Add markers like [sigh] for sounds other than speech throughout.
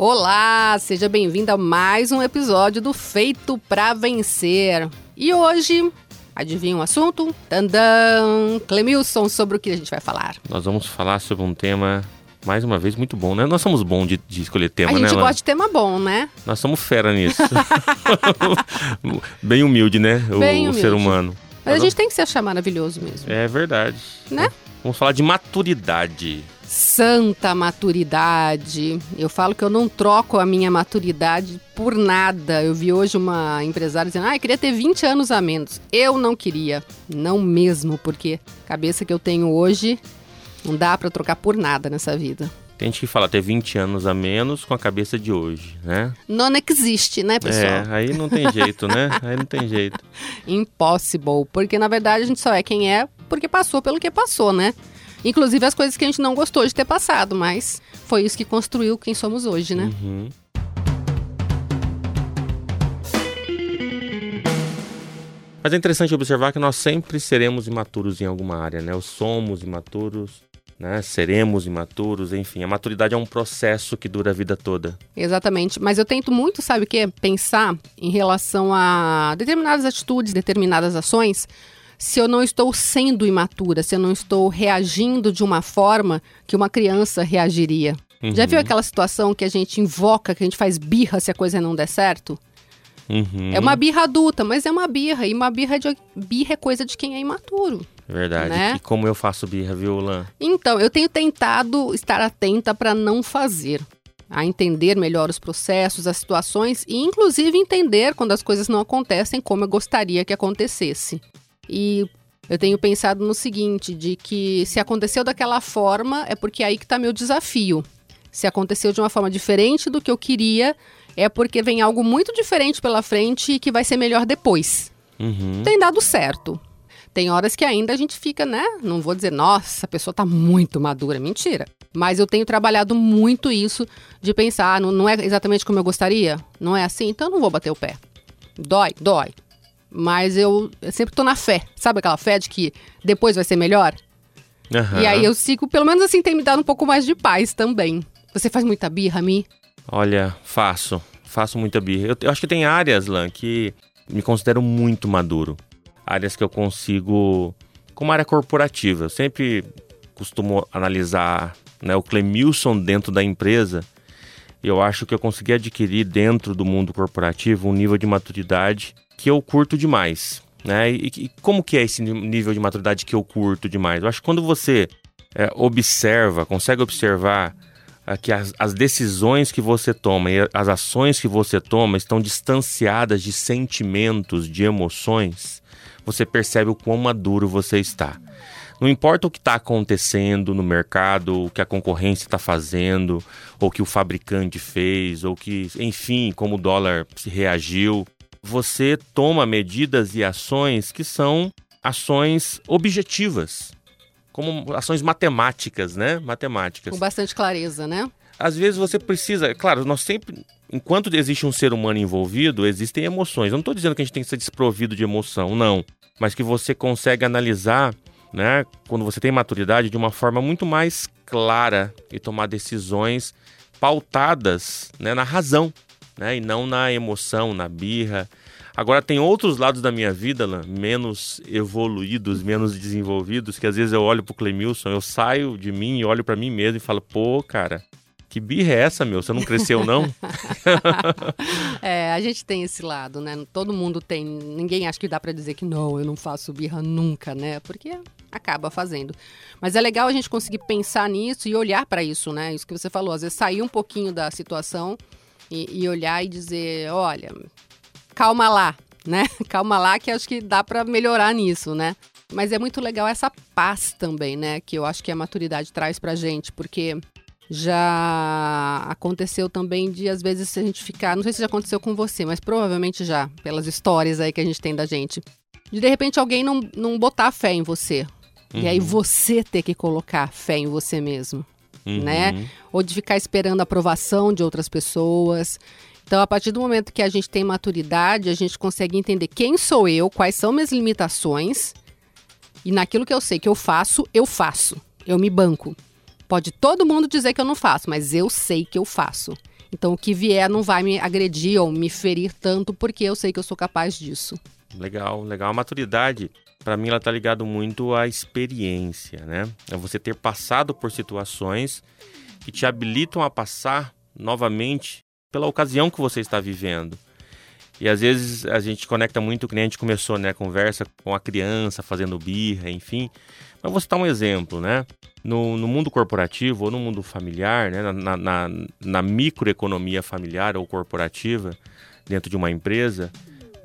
Olá, seja bem-vindo a mais um episódio do Feito para Vencer. E hoje, adivinha um assunto? Tandam! Clemilson, sobre o que a gente vai falar? Nós vamos falar sobre um tema, mais uma vez, muito bom, né? Nós somos bons de, de escolher tema, a né? gente Lan? gosta de tema bom, né? Nós somos fera nisso. [laughs] Bem humilde, né? O, Bem o ser humilde. humano. Mas a gente tem que se achar maravilhoso mesmo. É verdade. Né? Vamos falar de maturidade. Santa maturidade. Eu falo que eu não troco a minha maturidade por nada. Eu vi hoje uma empresária dizendo: ah, eu queria ter 20 anos a menos. Eu não queria. Não mesmo, porque a cabeça que eu tenho hoje não dá pra trocar por nada nessa vida. Tem gente que fala ter 20 anos a menos com a cabeça de hoje, né? Não existe, né, pessoal? É, aí não tem jeito, né? Aí não tem jeito. [laughs] Impossible. Porque na verdade a gente só é quem é porque passou pelo que passou, né? Inclusive as coisas que a gente não gostou de ter passado, mas foi isso que construiu quem somos hoje, né? Uhum. Mas é interessante observar que nós sempre seremos imaturos em alguma área, né? Ou somos imaturos, né? Seremos imaturos, enfim. A maturidade é um processo que dura a vida toda. Exatamente. Mas eu tento muito, sabe o quê? Pensar em relação a determinadas atitudes, determinadas ações, se eu não estou sendo imatura, se eu não estou reagindo de uma forma que uma criança reagiria. Já viu aquela situação que a gente invoca, que a gente faz birra se a coisa não der certo? Uhum. É uma birra adulta, mas é uma birra. E uma birra, de, birra é coisa de quem é imaturo. Verdade. né? E como eu faço birra, viu, Lan? Então, eu tenho tentado estar atenta para não fazer, a entender melhor os processos, as situações e, inclusive, entender quando as coisas não acontecem como eu gostaria que acontecesse. E eu tenho pensado no seguinte, de que se aconteceu daquela forma, é porque é aí que está meu desafio. Se aconteceu de uma forma diferente do que eu queria, é porque vem algo muito diferente pela frente e que vai ser melhor depois Uhum. tem dado certo. Tem horas que ainda a gente fica, né? Não vou dizer, nossa, a pessoa tá muito madura. Mentira. Mas eu tenho trabalhado muito isso de pensar, ah, não, não é exatamente como eu gostaria? Não é assim? Então eu não vou bater o pé. Dói, dói. Mas eu, eu sempre tô na fé. Sabe aquela fé de que depois vai ser melhor? Aham. E aí eu sigo, pelo menos assim, tem me dado um pouco mais de paz também. Você faz muita birra, Mi? Olha, faço. Faço muita birra. Eu, eu acho que tem áreas, Lan, que me considero muito maduro. Áreas que eu consigo. Como área corporativa. Eu sempre costumo analisar né, o Clemilson dentro da empresa. Eu acho que eu consegui adquirir dentro do mundo corporativo um nível de maturidade que eu curto demais. Né? E, e como que é esse nível de maturidade que eu curto demais? Eu acho que quando você é, observa, consegue observar ah, que as, as decisões que você toma e as ações que você toma estão distanciadas de sentimentos, de emoções, você percebe o quão maduro você está. Não importa o que está acontecendo no mercado, o que a concorrência está fazendo, ou que o fabricante fez, ou que, enfim, como o dólar reagiu, você toma medidas e ações que são ações objetivas, como ações matemáticas, né? Matemáticas. Com bastante clareza, né? Às vezes você precisa, claro, nós sempre, enquanto existe um ser humano envolvido, existem emoções. Eu não estou dizendo que a gente tem que ser desprovido de emoção, não. Mas que você consegue analisar, né, quando você tem maturidade, de uma forma muito mais clara e tomar decisões pautadas né, na razão, né, e não na emoção, na birra. Agora, tem outros lados da minha vida, Lan, menos evoluídos, menos desenvolvidos, que às vezes eu olho pro Clemilson, eu saio de mim e olho para mim mesmo e falo, pô, cara, que birra é essa, meu? Você não cresceu, não? [laughs] É, a gente tem esse lado, né? Todo mundo tem. Ninguém acha que dá pra dizer que não, eu não faço birra nunca, né? Porque acaba fazendo. Mas é legal a gente conseguir pensar nisso e olhar pra isso, né? Isso que você falou, às vezes sair um pouquinho da situação e, e olhar e dizer, olha, calma lá, [laughs] né? Calma lá que acho que dá pra melhorar nisso, né? Mas é muito legal essa paz também, né? Que eu acho que a maturidade traz pra gente, porque já aconteceu também de, às vezes, a gente ficar. Não sei se já aconteceu com você, mas provavelmente já, pelas histórias aí que a gente tem da gente. De de repente alguém não, não botar fé em você. E aí você ter que colocar fé em você mesmo. Uhum. Né? Ou de ficar esperando a aprovação de outras pessoas. Então, a partir do momento que a gente tem maturidade, a gente consegue entender quem sou eu, quais são minhas limitações. E naquilo que eu sei que eu faço, eu faço. Eu me banco. Pode todo mundo dizer que eu não faço, mas eu sei que eu faço. Então o que vier não vai me agredir ou me ferir tanto porque eu sei que eu sou capaz disso. Legal, legal. A maturidade, para mim, ela tá ligado muito à experiência, né? É você ter passado por situações que te habilitam a passar novamente pela ocasião que você está vivendo. E às vezes a gente conecta muito, o cliente começou, né, conversa com a criança fazendo birra, enfim. Mas vou citar um exemplo, né? No, no mundo corporativo ou no mundo familiar, né, na, na, na microeconomia familiar ou corporativa, dentro de uma empresa,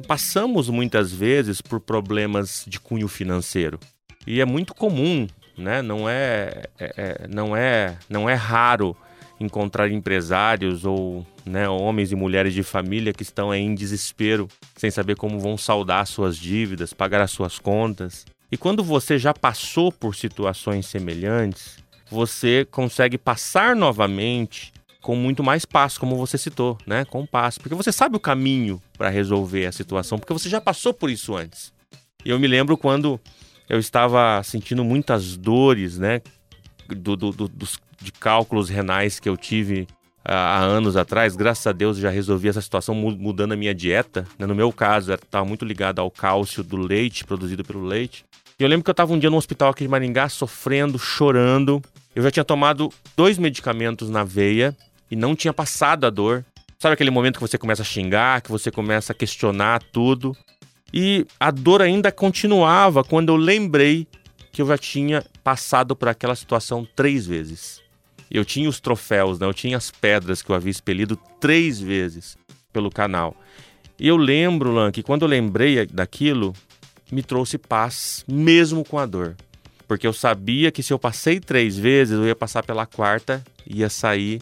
passamos muitas vezes por problemas de cunho financeiro. E é muito comum, né? Não é, é, é não é, não é raro encontrar empresários ou né, homens e mulheres de família que estão em desespero, sem saber como vão saldar suas dívidas, pagar as suas contas. E quando você já passou por situações semelhantes, você consegue passar novamente com muito mais passo, como você citou, né? Com passo, porque você sabe o caminho para resolver a situação, porque você já passou por isso antes. Eu me lembro quando eu estava sentindo muitas dores, né? Do, do, do, dos, de cálculos renais que eu tive há anos atrás, graças a Deus já resolvi essa situação mudando a minha dieta. Né? No meu caso, estava muito ligado ao cálcio do leite, produzido pelo leite. E eu lembro que eu estava um dia no hospital aqui de Maringá, sofrendo, chorando. Eu já tinha tomado dois medicamentos na veia e não tinha passado a dor. Sabe aquele momento que você começa a xingar, que você começa a questionar tudo? E a dor ainda continuava quando eu lembrei que eu já tinha passado por aquela situação três vezes. Eu tinha os troféus, né? eu tinha as pedras que eu havia expelido três vezes pelo canal. E eu lembro, Lan, que quando eu lembrei daquilo, me trouxe paz, mesmo com a dor. Porque eu sabia que se eu passei três vezes, eu ia passar pela quarta e ia sair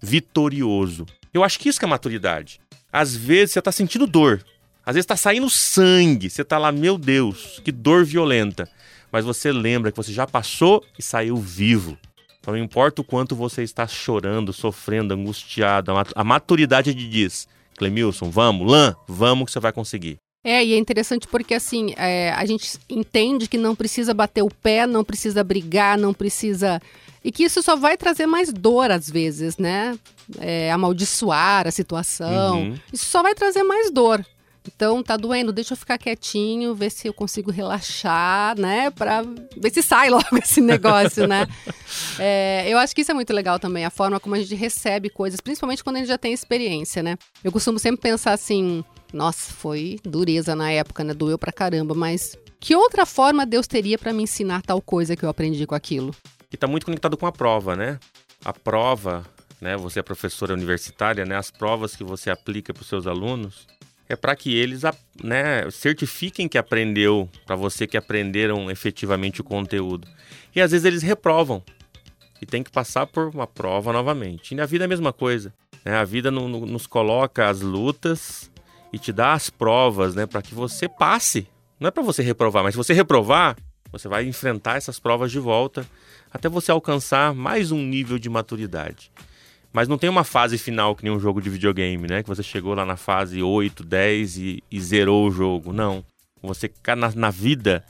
vitorioso. Eu acho que isso que é maturidade. Às vezes você está sentindo dor, às vezes está saindo sangue, você está lá, meu Deus, que dor violenta. Mas você lembra que você já passou e saiu vivo. Então, não importa o quanto você está chorando, sofrendo, angustiado, a maturidade te diz: Clemilson, vamos, Lan, vamos que você vai conseguir. É, e é interessante porque assim, é, a gente entende que não precisa bater o pé, não precisa brigar, não precisa. E que isso só vai trazer mais dor às vezes, né? É, amaldiçoar a situação. Uhum. Isso só vai trazer mais dor. Então tá doendo, deixa eu ficar quietinho, ver se eu consigo relaxar, né? Pra ver se sai [laughs] logo esse negócio, né? [laughs] É, eu acho que isso é muito legal também, a forma como a gente recebe coisas, principalmente quando a gente já tem experiência, né? Eu costumo sempre pensar assim, nossa, foi dureza na época, né? Doeu pra caramba, mas que outra forma Deus teria para me ensinar tal coisa que eu aprendi com aquilo? E tá muito conectado com a prova, né? A prova, né? Você é professora universitária, né? As provas que você aplica para os seus alunos é para que eles né, certifiquem que aprendeu, para você que aprenderam efetivamente o conteúdo. E às vezes eles reprovam e tem que passar por uma prova novamente. E na vida é a mesma coisa. Né? A vida no, no, nos coloca as lutas e te dá as provas né, para que você passe. Não é para você reprovar, mas se você reprovar, você vai enfrentar essas provas de volta até você alcançar mais um nível de maturidade. Mas não tem uma fase final que nem um jogo de videogame, né? Que você chegou lá na fase 8, 10 e, e zerou o jogo. Não. Você, na, na vida,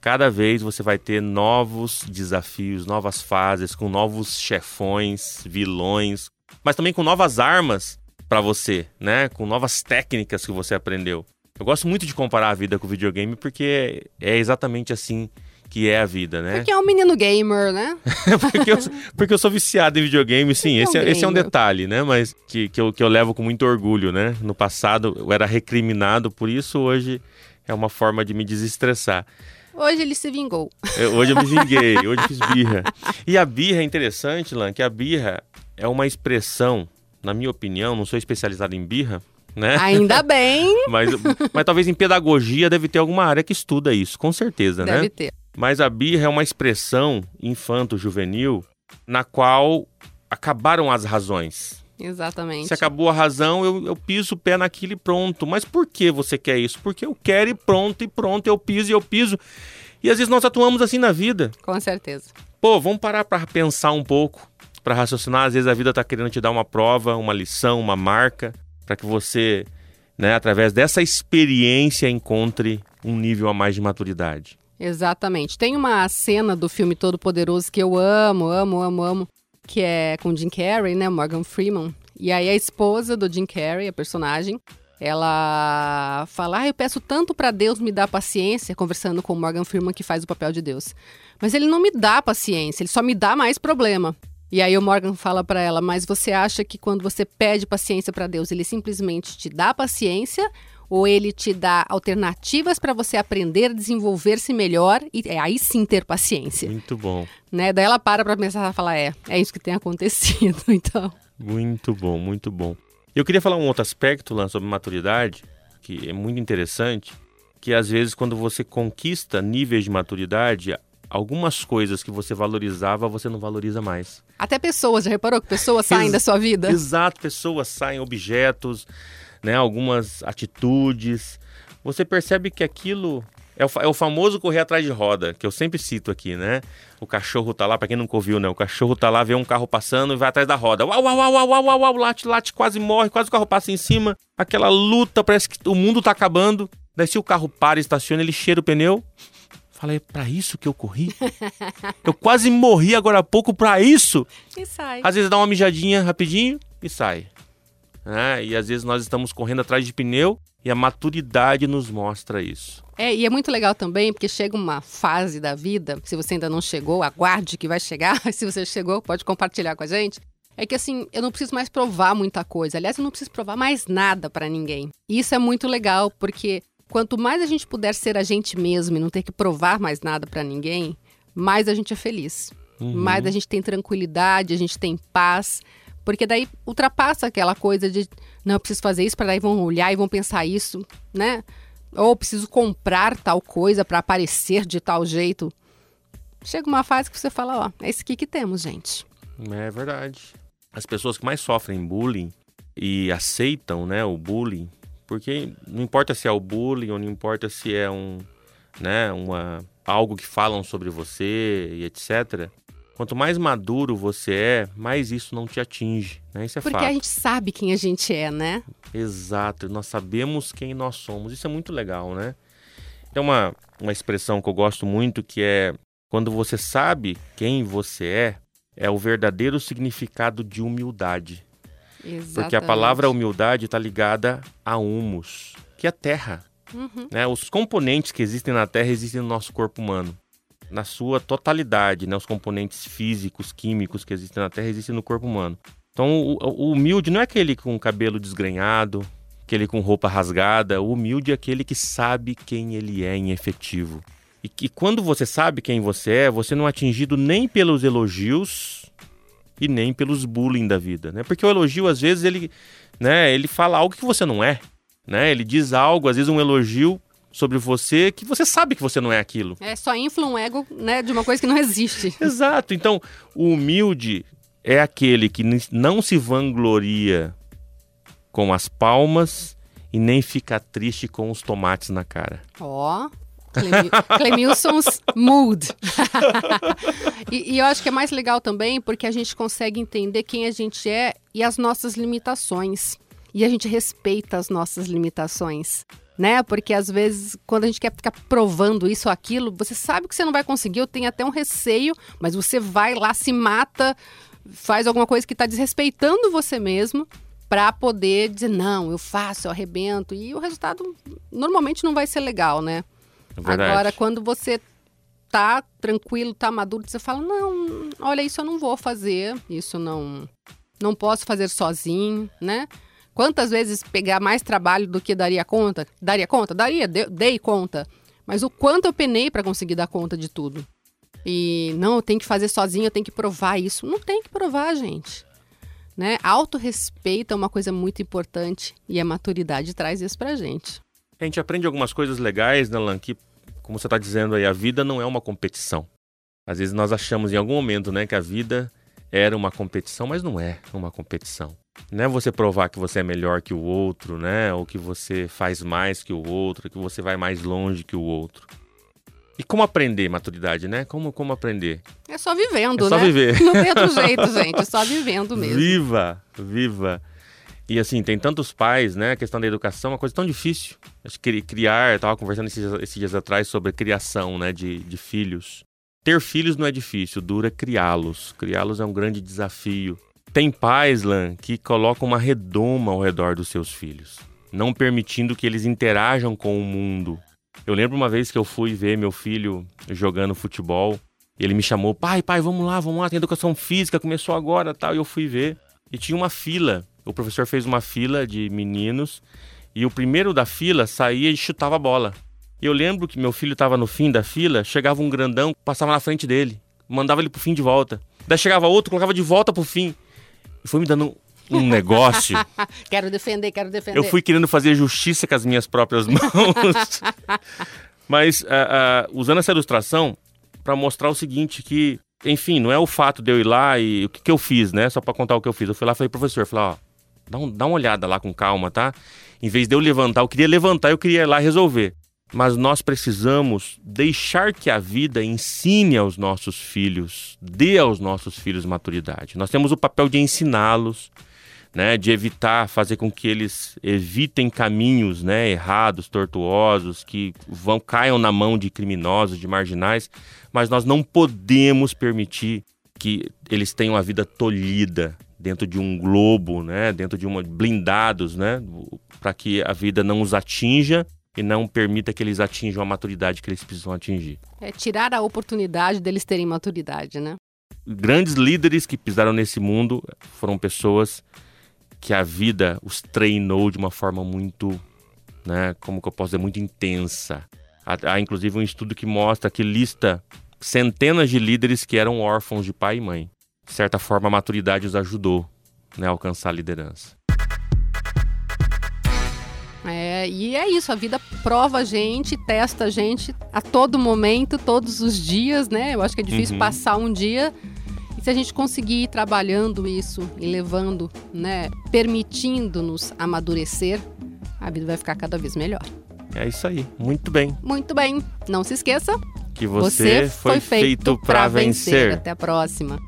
cada vez você vai ter novos desafios, novas fases, com novos chefões, vilões, mas também com novas armas para você, né? Com novas técnicas que você aprendeu. Eu gosto muito de comparar a vida com o videogame porque é exatamente assim que é a vida, né? Porque é um menino gamer, né? [laughs] porque, eu, porque eu sou viciado em videogame, sim. Esse é, esse é um detalhe, né? Mas que, que, eu, que eu levo com muito orgulho, né? No passado eu era recriminado por isso, hoje é uma forma de me desestressar. Hoje ele se vingou. Eu, é, hoje eu me vinguei, [laughs] hoje fiz birra. E a birra é interessante, Lan, que a birra é uma expressão, na minha opinião, não sou especializado em birra, né? Ainda [laughs] bem. mas, mas talvez em pedagogia deve ter alguma área que estuda isso, com certeza, deve né? Deve ter. Mas a birra é uma expressão infanto-juvenil na qual acabaram as razões. Exatamente. Se acabou a razão, eu, eu piso o pé naquilo e pronto. Mas por que você quer isso? Porque eu quero e pronto, e pronto, eu piso e eu piso. E às vezes nós atuamos assim na vida. Com certeza. Pô, vamos parar para pensar um pouco, para raciocinar. Às vezes a vida está querendo te dar uma prova, uma lição, uma marca, para que você, né, através dessa experiência, encontre um nível a mais de maturidade. Exatamente. Tem uma cena do filme Todo Poderoso que eu amo, amo, amo, amo, que é com Jim Carrey, né, Morgan Freeman, E aí a esposa do Jim Carrey, a personagem, ela fala: ah, eu peço tanto para Deus me dar paciência, conversando com o Morgan Freeman que faz o papel de Deus. Mas ele não me dá paciência, ele só me dá mais problema. E aí o Morgan fala para ela: "Mas você acha que quando você pede paciência para Deus, ele simplesmente te dá paciência ou ele te dá alternativas para você aprender, desenvolver-se melhor e é, aí sim ter paciência?" Muito bom. Né? Daí ela para para pensar e fala: "É, é isso que tem acontecido, [laughs] então." Muito bom, muito bom. Eu queria falar um outro aspecto lá sobre maturidade, que é muito interessante, que às vezes quando você conquista níveis de maturidade, algumas coisas que você valorizava, você não valoriza mais. Até pessoas, já reparou que pessoas saem da sua vida? Exato, pessoas saem, objetos, né, algumas atitudes. Você percebe que aquilo é o, é o, famoso correr atrás de roda, que eu sempre cito aqui, né? O cachorro tá lá, para quem nunca ouviu, né? O cachorro tá lá, vê um carro passando e vai atrás da roda. Uau, uau, uau, uau, uau, uau, late, late, quase morre, quase o carro passa em cima. Aquela luta, parece que o mundo tá acabando. Daí se o carro para, estaciona, ele cheira o pneu, Falei, é para isso que eu corri? [laughs] eu quase morri agora há pouco para isso? E sai. Às vezes dá uma mijadinha rapidinho e sai. É, e às vezes nós estamos correndo atrás de pneu e a maturidade nos mostra isso. É, e é muito legal também, porque chega uma fase da vida, se você ainda não chegou, aguarde que vai chegar. [laughs] se você chegou, pode compartilhar com a gente. É que assim, eu não preciso mais provar muita coisa. Aliás, eu não preciso provar mais nada para ninguém. E isso é muito legal, porque Quanto mais a gente puder ser a gente mesmo e não ter que provar mais nada para ninguém, mais a gente é feliz. Uhum. Mais a gente tem tranquilidade, a gente tem paz. Porque daí ultrapassa aquela coisa de, não, eu preciso fazer isso, para daí vão olhar e vão pensar isso, né? Ou preciso comprar tal coisa para aparecer de tal jeito. Chega uma fase que você fala, ó, é isso aqui que temos, gente. É verdade. As pessoas que mais sofrem bullying e aceitam, né, o bullying, porque não importa se é o bullying ou não importa se é um, né, uma, algo que falam sobre você e etc. Quanto mais maduro você é, mais isso não te atinge, né? Isso é Porque fato. a gente sabe quem a gente é, né? Exato, nós sabemos quem nós somos. Isso é muito legal, né? Tem uma, uma expressão que eu gosto muito que é quando você sabe quem você é, é o verdadeiro significado de humildade. Exatamente. Porque a palavra humildade está ligada a humus, que é terra. Uhum. Né? Os componentes que existem na terra existem no nosso corpo humano. Na sua totalidade, né? os componentes físicos, químicos que existem na terra existem no corpo humano. Então, o, o humilde não é aquele com cabelo desgrenhado, aquele com roupa rasgada. O humilde é aquele que sabe quem ele é em efetivo. E, e quando você sabe quem você é, você não é atingido nem pelos elogios e nem pelos bullying da vida, né? Porque o elogio às vezes ele, né, ele fala algo que você não é, né? Ele diz algo, às vezes um elogio sobre você que você sabe que você não é aquilo. É só infla um ego, né, de uma coisa que não existe. [laughs] Exato. Então, o humilde é aquele que não se vangloria com as palmas e nem fica triste com os tomates na cara. Ó, oh. Clemilson's Mood. [laughs] e, e, eu acho que é mais legal também porque a gente consegue entender quem a gente é e as nossas limitações. E a gente respeita as nossas limitações. Né? Porque às vezes, quando a gente quer ficar provando isso ou aquilo, você sabe que você não vai conseguir, eu tenho até um receio, mas você vai lá, se mata, faz alguma coisa que está desrespeitando você mesmo para poder dizer, não, eu faço, eu arrebento. E o resultado normalmente não vai ser legal, né? É Agora, quando você tá tranquilo, tá maduro, você fala: "Não, olha, isso eu não vou fazer, isso não não posso fazer sozinho", né? Quantas vezes pegar mais trabalho do que daria conta? Daria conta? Daria, dei conta. Mas o quanto eu penei para conseguir dar conta de tudo. E não, eu tenho que fazer sozinho, eu tenho que provar isso. Não tem que provar, gente. Né? Autorrespeito é uma coisa muito importante e a maturidade traz isso pra gente. A gente aprende algumas coisas legais, né, Lan? Que, como você está dizendo aí, a vida não é uma competição. Às vezes nós achamos em algum momento, né, que a vida era uma competição, mas não é uma competição. Não é você provar que você é melhor que o outro, né? Ou que você faz mais que o outro, que você vai mais longe que o outro. E como aprender maturidade, né? Como, como aprender? É só vivendo, é só né? viver. [laughs] Não tem outro jeito, gente. É só vivendo mesmo. Viva, viva. E assim, tem tantos pais, né? A questão da educação é uma coisa tão difícil. Acho que criar, eu tava conversando esses, esses dias atrás sobre a criação, né, de, de filhos. Ter filhos não é difícil, dura é criá-los. Criá-los é um grande desafio. Tem pais, Lan, que colocam uma redoma ao redor dos seus filhos, não permitindo que eles interajam com o mundo. Eu lembro uma vez que eu fui ver meu filho jogando futebol, ele me chamou, pai, pai, vamos lá, vamos lá, tem educação física, começou agora tal. E eu fui ver, e tinha uma fila. O professor fez uma fila de meninos, e o primeiro da fila saía e chutava a bola. Eu lembro que meu filho estava no fim da fila, chegava um grandão, passava na frente dele, mandava ele pro fim de volta. Daí chegava outro, colocava de volta pro fim. E foi me dando um negócio. [laughs] quero defender, quero defender. Eu fui querendo fazer justiça com as minhas próprias [laughs] mãos. Mas uh, uh, usando essa ilustração para mostrar o seguinte, que, enfim, não é o fato de eu ir lá e o que, que eu fiz, né? Só para contar o que eu fiz. Eu fui lá e falei, professor, falei, ó, dá, um, dá uma olhada lá com calma, tá? Em vez de eu levantar, eu queria levantar, eu queria ir lá resolver mas nós precisamos deixar que a vida ensine aos nossos filhos, dê aos nossos filhos maturidade. Nós temos o papel de ensiná-los, né, de evitar, fazer com que eles evitem caminhos né, errados, tortuosos, que vão caiam na mão de criminosos, de marginais, mas nós não podemos permitir que eles tenham a vida tolhida dentro de um globo, né, dentro de uma blindados, né, para que a vida não os atinja e não permita que eles atinjam a maturidade que eles precisam atingir. É tirar a oportunidade deles terem maturidade, né? Grandes líderes que pisaram nesse mundo foram pessoas que a vida os treinou de uma forma muito, né, como que eu posso dizer, muito intensa. Há, há inclusive um estudo que mostra que lista centenas de líderes que eram órfãos de pai e mãe. De certa forma, a maturidade os ajudou né, a alcançar a liderança. É, e é isso, a vida prova a gente, testa a gente a todo momento, todos os dias, né? Eu acho que é difícil uhum. passar um dia. E se a gente conseguir ir trabalhando isso e levando, né, permitindo-nos amadurecer, a vida vai ficar cada vez melhor. É isso aí, muito bem. Muito bem. Não se esqueça que você, você foi, foi feito para vencer. vencer. Até a próxima.